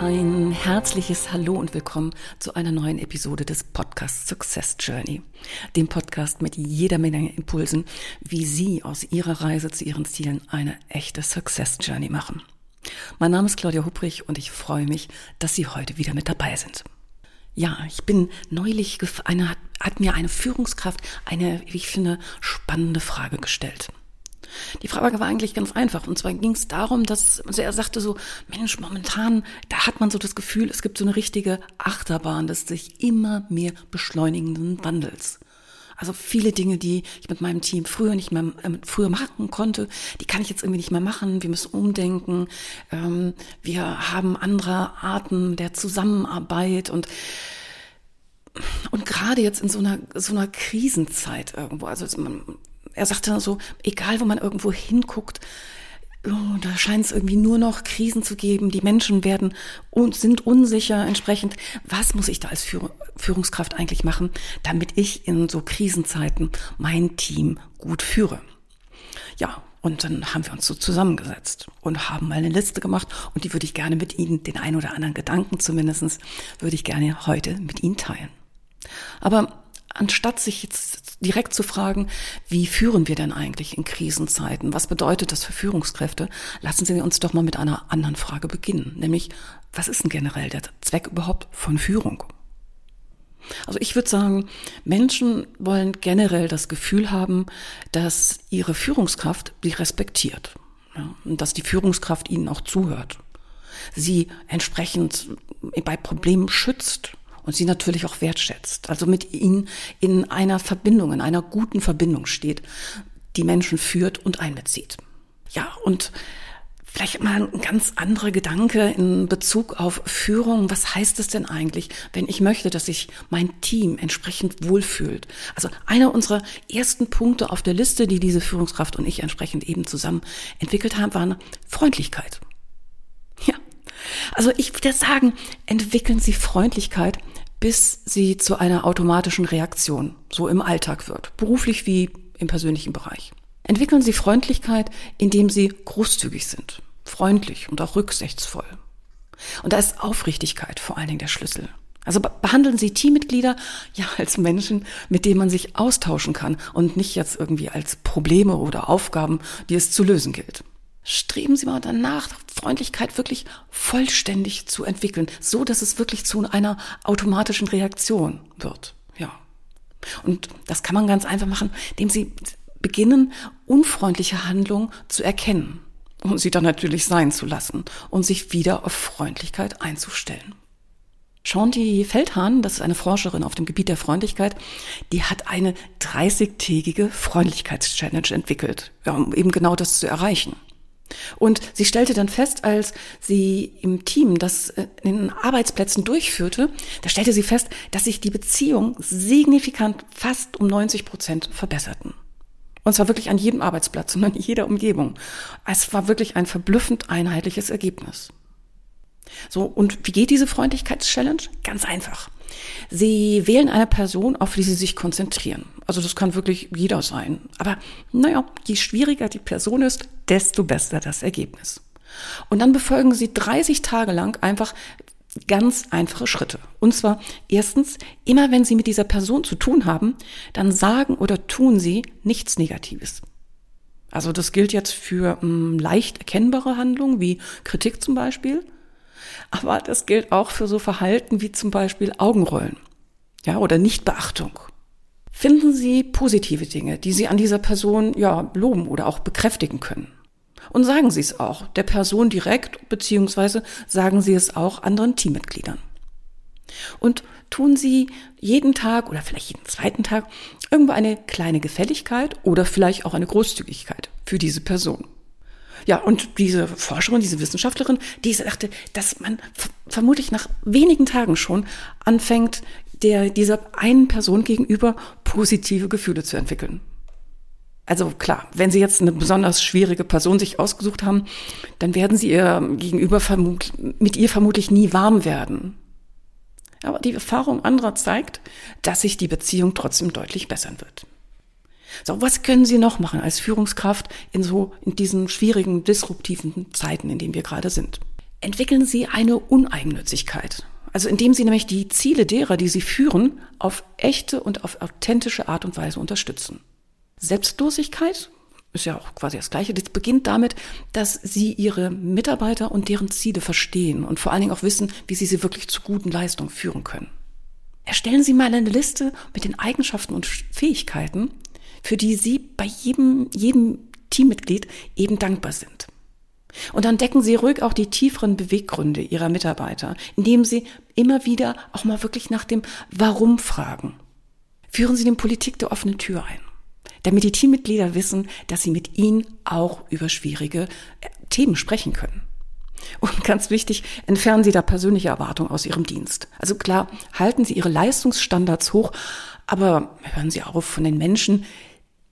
Ein herzliches Hallo und willkommen zu einer neuen Episode des Podcasts Success Journey, dem Podcast mit jeder Menge Impulsen, wie Sie aus Ihrer Reise zu Ihren Zielen eine echte Success Journey machen. Mein Name ist Claudia Hubrich und ich freue mich, dass Sie heute wieder mit dabei sind. Ja, ich bin neulich, eine, hat, hat mir eine Führungskraft eine, wie ich finde, spannende Frage gestellt. Die Frage war eigentlich ganz einfach. Und zwar ging es darum, dass also er sagte so, Mensch, momentan, da hat man so das Gefühl, es gibt so eine richtige Achterbahn des sich immer mehr beschleunigenden Wandels. Also viele Dinge, die ich mit meinem Team früher nicht mehr äh, früher machen konnte, die kann ich jetzt irgendwie nicht mehr machen. Wir müssen umdenken. Ähm, wir haben andere Arten der Zusammenarbeit und und gerade jetzt in so einer so einer Krisenzeit irgendwo, also man, er sagte so, egal wo man irgendwo hinguckt, oh, da scheint es irgendwie nur noch Krisen zu geben. Die Menschen werden und sind unsicher. Entsprechend, was muss ich da als Führungskraft eigentlich machen, damit ich in so Krisenzeiten mein Team gut führe? Ja, und dann haben wir uns so zusammengesetzt und haben mal eine Liste gemacht und die würde ich gerne mit Ihnen, den ein oder anderen Gedanken zumindestens, würde ich gerne heute mit Ihnen teilen. Aber anstatt sich jetzt direkt zu fragen, wie führen wir denn eigentlich in Krisenzeiten? Was bedeutet das für Führungskräfte? Lassen Sie uns doch mal mit einer anderen Frage beginnen, nämlich, was ist denn generell der Zweck überhaupt von Führung? Also ich würde sagen, Menschen wollen generell das Gefühl haben, dass ihre Führungskraft sie respektiert ja, und dass die Führungskraft ihnen auch zuhört. Sie entsprechend bei Problemen schützt und sie natürlich auch wertschätzt. Also mit ihnen in einer Verbindung, in einer guten Verbindung steht, die Menschen führt und einbezieht. Ja, und Vielleicht mal ein ganz anderer Gedanke in Bezug auf Führung. Was heißt es denn eigentlich, wenn ich möchte, dass sich mein Team entsprechend wohlfühlt? Also einer unserer ersten Punkte auf der Liste, die diese Führungskraft und ich entsprechend eben zusammen entwickelt haben, waren Freundlichkeit. Ja. Also ich würde sagen, entwickeln Sie Freundlichkeit bis sie zu einer automatischen Reaktion, so im Alltag wird, beruflich wie im persönlichen Bereich. Entwickeln Sie Freundlichkeit, indem Sie großzügig sind, freundlich und auch rücksichtsvoll. Und da ist Aufrichtigkeit vor allen Dingen der Schlüssel. Also behandeln Sie Teammitglieder ja als Menschen, mit denen man sich austauschen kann und nicht jetzt irgendwie als Probleme oder Aufgaben, die es zu lösen gilt streben Sie mal danach, Freundlichkeit wirklich vollständig zu entwickeln, so dass es wirklich zu einer automatischen Reaktion wird. Ja. Und das kann man ganz einfach machen, indem Sie beginnen, unfreundliche Handlungen zu erkennen und sie dann natürlich sein zu lassen und sich wieder auf Freundlichkeit einzustellen. Shanti Feldhahn, das ist eine Forscherin auf dem Gebiet der Freundlichkeit, die hat eine 30-tägige Freundlichkeitschallenge entwickelt, ja, um eben genau das zu erreichen. Und sie stellte dann fest, als sie im Team das äh, in Arbeitsplätzen durchführte, da stellte sie fest, dass sich die Beziehungen signifikant fast um 90 Prozent verbesserten. Und zwar wirklich an jedem Arbeitsplatz und in jeder Umgebung. Es war wirklich ein verblüffend einheitliches Ergebnis. So, und wie geht diese Freundlichkeitschallenge? Ganz einfach. Sie wählen eine Person, auf die Sie sich konzentrieren. Also das kann wirklich jeder sein. Aber naja, je schwieriger die Person ist, desto besser das Ergebnis. Und dann befolgen Sie 30 Tage lang einfach ganz einfache Schritte. Und zwar erstens, immer wenn Sie mit dieser Person zu tun haben, dann sagen oder tun Sie nichts Negatives. Also das gilt jetzt für ähm, leicht erkennbare Handlungen wie Kritik zum Beispiel. Aber das gilt auch für so Verhalten wie zum Beispiel Augenrollen. Ja, oder Nichtbeachtung. Finden Sie positive Dinge, die Sie an dieser Person, ja, loben oder auch bekräftigen können. Und sagen Sie es auch der Person direkt, beziehungsweise sagen Sie es auch anderen Teammitgliedern. Und tun Sie jeden Tag oder vielleicht jeden zweiten Tag irgendwo eine kleine Gefälligkeit oder vielleicht auch eine Großzügigkeit für diese Person. Ja, und diese Forscherin, diese Wissenschaftlerin, die sagte, dass man vermutlich nach wenigen Tagen schon anfängt, der dieser einen Person gegenüber positive Gefühle zu entwickeln. Also klar, wenn Sie jetzt eine besonders schwierige Person sich ausgesucht haben, dann werden Sie ihr gegenüber mit ihr vermutlich nie warm werden. Aber die Erfahrung anderer zeigt, dass sich die Beziehung trotzdem deutlich bessern wird. So, was können Sie noch machen als Führungskraft in so, in diesen schwierigen, disruptiven Zeiten, in denen wir gerade sind? Entwickeln Sie eine Uneigennützigkeit. Also indem Sie nämlich die Ziele derer, die Sie führen, auf echte und auf authentische Art und Weise unterstützen. Selbstlosigkeit ist ja auch quasi das Gleiche. Das beginnt damit, dass sie ihre Mitarbeiter und deren Ziele verstehen und vor allen Dingen auch wissen, wie sie sie wirklich zu guten Leistungen führen können. Erstellen Sie mal eine Liste mit den Eigenschaften und Fähigkeiten, für die Sie bei jedem, jedem Teammitglied eben dankbar sind. Und dann decken Sie ruhig auch die tieferen Beweggründe Ihrer Mitarbeiter, indem Sie immer wieder auch mal wirklich nach dem Warum fragen. Führen Sie den Politik der offenen Tür ein damit die Teammitglieder wissen, dass sie mit ihnen auch über schwierige äh, Themen sprechen können. Und ganz wichtig, entfernen Sie da persönliche Erwartungen aus Ihrem Dienst. Also klar, halten Sie Ihre Leistungsstandards hoch, aber hören Sie auf, von den Menschen,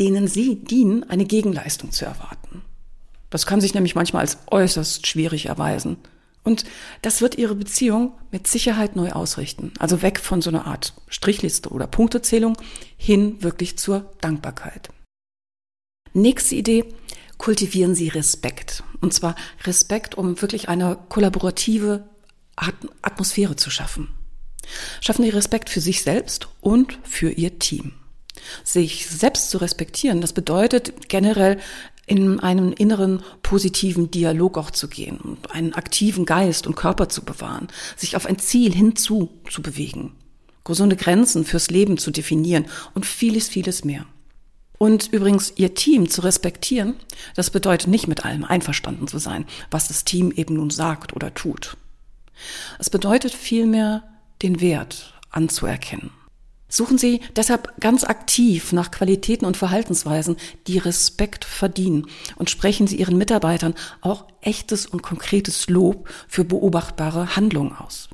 denen Sie dienen, eine Gegenleistung zu erwarten. Das kann sich nämlich manchmal als äußerst schwierig erweisen. Und das wird ihre Beziehung mit Sicherheit neu ausrichten. Also weg von so einer Art Strichliste oder Punktezählung hin wirklich zur Dankbarkeit. Nächste Idee, kultivieren Sie Respekt. Und zwar Respekt, um wirklich eine kollaborative Atmosphäre zu schaffen. Schaffen Sie Respekt für sich selbst und für Ihr Team. Sich selbst zu respektieren, das bedeutet generell in einen inneren positiven Dialog auch zu gehen, einen aktiven Geist und Körper zu bewahren, sich auf ein Ziel hinzu zu bewegen, gesunde Grenzen fürs Leben zu definieren und vieles, vieles mehr. Und übrigens, ihr Team zu respektieren, das bedeutet nicht mit allem einverstanden zu sein, was das Team eben nun sagt oder tut. Es bedeutet vielmehr, den Wert anzuerkennen Suchen Sie deshalb ganz aktiv nach Qualitäten und Verhaltensweisen, die Respekt verdienen und sprechen Sie Ihren Mitarbeitern auch echtes und konkretes Lob für beobachtbare Handlungen aus.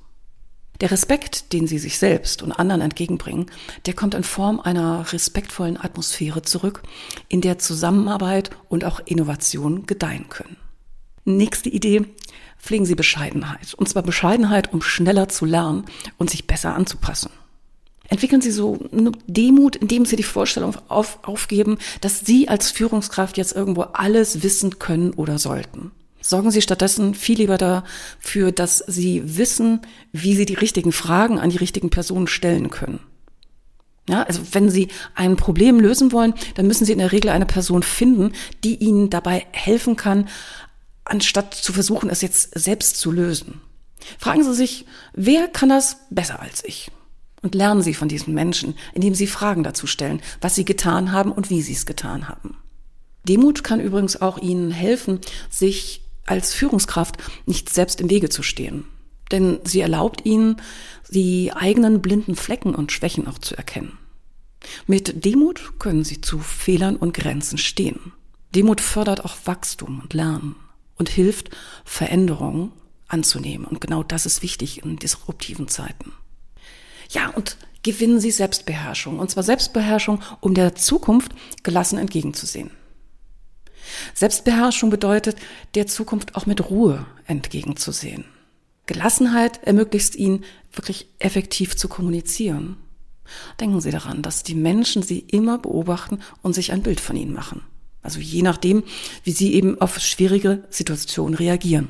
Der Respekt, den Sie sich selbst und anderen entgegenbringen, der kommt in Form einer respektvollen Atmosphäre zurück, in der Zusammenarbeit und auch Innovation gedeihen können. Nächste Idee. Pflegen Sie Bescheidenheit. Und zwar Bescheidenheit, um schneller zu lernen und sich besser anzupassen. Entwickeln Sie so eine Demut, indem Sie die Vorstellung auf, aufgeben, dass Sie als Führungskraft jetzt irgendwo alles wissen können oder sollten. Sorgen Sie stattdessen viel lieber dafür, dass Sie wissen, wie Sie die richtigen Fragen an die richtigen Personen stellen können. Ja, also wenn Sie ein Problem lösen wollen, dann müssen Sie in der Regel eine Person finden, die Ihnen dabei helfen kann, anstatt zu versuchen, es jetzt selbst zu lösen. Fragen Sie sich, wer kann das besser als ich? Und lernen Sie von diesen Menschen, indem Sie Fragen dazu stellen, was sie getan haben und wie sie es getan haben. Demut kann übrigens auch Ihnen helfen, sich als Führungskraft nicht selbst im Wege zu stehen. Denn sie erlaubt Ihnen, die eigenen blinden Flecken und Schwächen auch zu erkennen. Mit Demut können Sie zu Fehlern und Grenzen stehen. Demut fördert auch Wachstum und Lernen und hilft, Veränderungen anzunehmen. Und genau das ist wichtig in disruptiven Zeiten. Ja, und gewinnen Sie Selbstbeherrschung. Und zwar Selbstbeherrschung, um der Zukunft gelassen entgegenzusehen. Selbstbeherrschung bedeutet, der Zukunft auch mit Ruhe entgegenzusehen. Gelassenheit ermöglicht Ihnen, wirklich effektiv zu kommunizieren. Denken Sie daran, dass die Menschen Sie immer beobachten und sich ein Bild von Ihnen machen. Also je nachdem, wie Sie eben auf schwierige Situationen reagieren.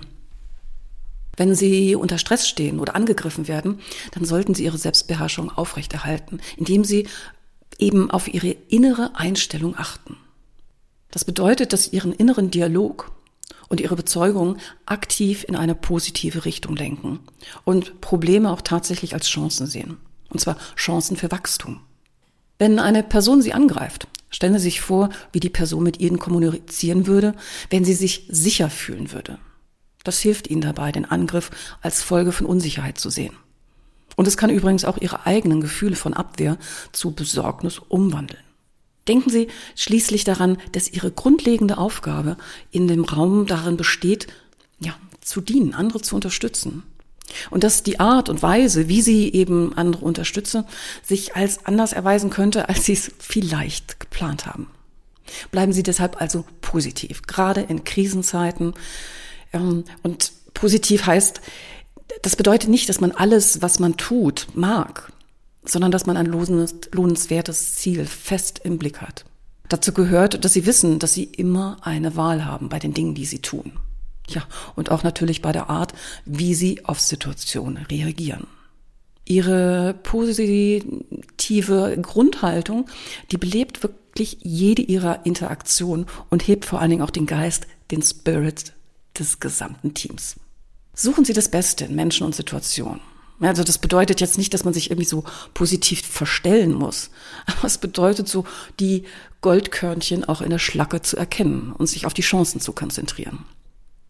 Wenn Sie unter Stress stehen oder angegriffen werden, dann sollten Sie Ihre Selbstbeherrschung aufrechterhalten, indem Sie eben auf Ihre innere Einstellung achten. Das bedeutet, dass Sie Ihren inneren Dialog und Ihre Bezeugung aktiv in eine positive Richtung lenken und Probleme auch tatsächlich als Chancen sehen. Und zwar Chancen für Wachstum. Wenn eine Person Sie angreift, stellen Sie sich vor, wie die Person mit Ihnen kommunizieren würde, wenn sie sich sicher fühlen würde. Das hilft Ihnen dabei, den Angriff als Folge von Unsicherheit zu sehen. Und es kann übrigens auch Ihre eigenen Gefühle von Abwehr zu Besorgnis umwandeln. Denken Sie schließlich daran, dass Ihre grundlegende Aufgabe in dem Raum darin besteht, ja, zu dienen, andere zu unterstützen. Und dass die Art und Weise, wie sie eben andere unterstützen, sich als anders erweisen könnte, als sie es vielleicht geplant haben. Bleiben Sie deshalb also positiv, gerade in Krisenzeiten. Ähm, und positiv heißt, das bedeutet nicht, dass man alles, was man tut, mag, sondern dass man ein lohnenswertes Ziel fest im Blick hat. Dazu gehört, dass Sie wissen, dass Sie immer eine Wahl haben bei den Dingen, die Sie tun. Ja, und auch natürlich bei der Art, wie sie auf Situationen reagieren. Ihre positive Grundhaltung, die belebt wirklich jede ihrer Interaktion und hebt vor allen Dingen auch den Geist, den Spirit des gesamten Teams. Suchen Sie das Beste in Menschen und Situationen. Also das bedeutet jetzt nicht, dass man sich irgendwie so positiv verstellen muss, aber es bedeutet so, die Goldkörnchen auch in der Schlacke zu erkennen und sich auf die Chancen zu konzentrieren.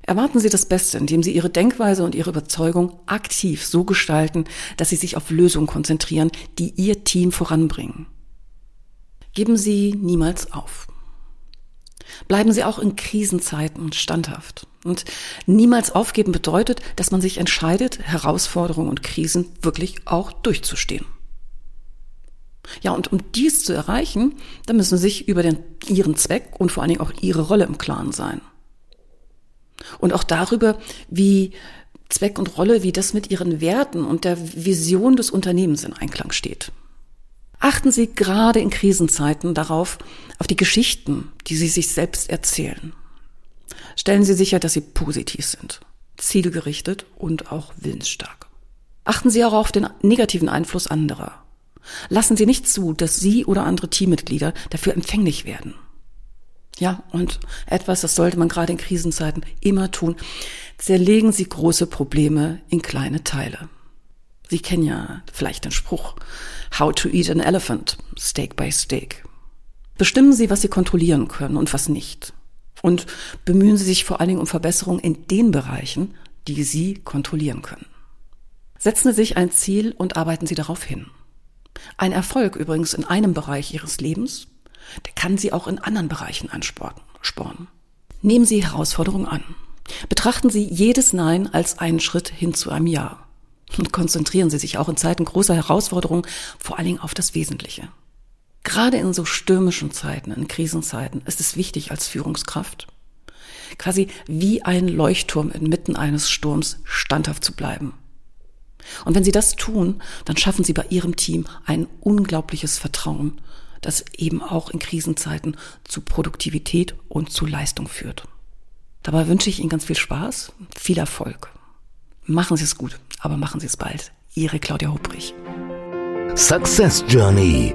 Erwarten Sie das Beste, indem Sie Ihre Denkweise und Ihre Überzeugung aktiv so gestalten, dass Sie sich auf Lösungen konzentrieren, die Ihr Team voranbringen. Geben Sie niemals auf. Bleiben Sie auch in Krisenzeiten standhaft. Und niemals aufgeben bedeutet, dass man sich entscheidet, Herausforderungen und Krisen wirklich auch durchzustehen. Ja, und um dies zu erreichen, da müssen Sie sich über den, Ihren Zweck und vor allen Dingen auch Ihre Rolle im Klaren sein. Und auch darüber, wie Zweck und Rolle, wie das mit ihren Werten und der Vision des Unternehmens in Einklang steht. Achten Sie gerade in Krisenzeiten darauf, auf die Geschichten, die Sie sich selbst erzählen. Stellen Sie sicher, dass sie positiv sind, zielgerichtet und auch willensstark. Achten Sie auch auf den negativen Einfluss anderer. Lassen Sie nicht zu, dass Sie oder andere Teammitglieder dafür empfänglich werden. Ja, und etwas, das sollte man gerade in Krisenzeiten immer tun. Zerlegen Sie große Probleme in kleine Teile. Sie kennen ja vielleicht den Spruch, How to eat an elephant, steak by steak. Bestimmen Sie, was Sie kontrollieren können und was nicht. Und bemühen Sie sich vor allen Dingen um Verbesserungen in den Bereichen, die Sie kontrollieren können. Setzen Sie sich ein Ziel und arbeiten Sie darauf hin. Ein Erfolg übrigens in einem Bereich Ihres Lebens der kann Sie auch in anderen Bereichen anspornen. Nehmen Sie Herausforderungen an. Betrachten Sie jedes Nein als einen Schritt hin zu einem Ja. Und konzentrieren Sie sich auch in Zeiten großer Herausforderungen vor allen Dingen auf das Wesentliche. Gerade in so stürmischen Zeiten, in Krisenzeiten, ist es wichtig als Führungskraft, quasi wie ein Leuchtturm inmitten eines Sturms standhaft zu bleiben. Und wenn Sie das tun, dann schaffen Sie bei Ihrem Team ein unglaubliches Vertrauen das eben auch in Krisenzeiten zu Produktivität und zu Leistung führt. Dabei wünsche ich Ihnen ganz viel Spaß, viel Erfolg. Machen Sie es gut, aber machen Sie es bald. Ihre Claudia Hubrich. Success Journey.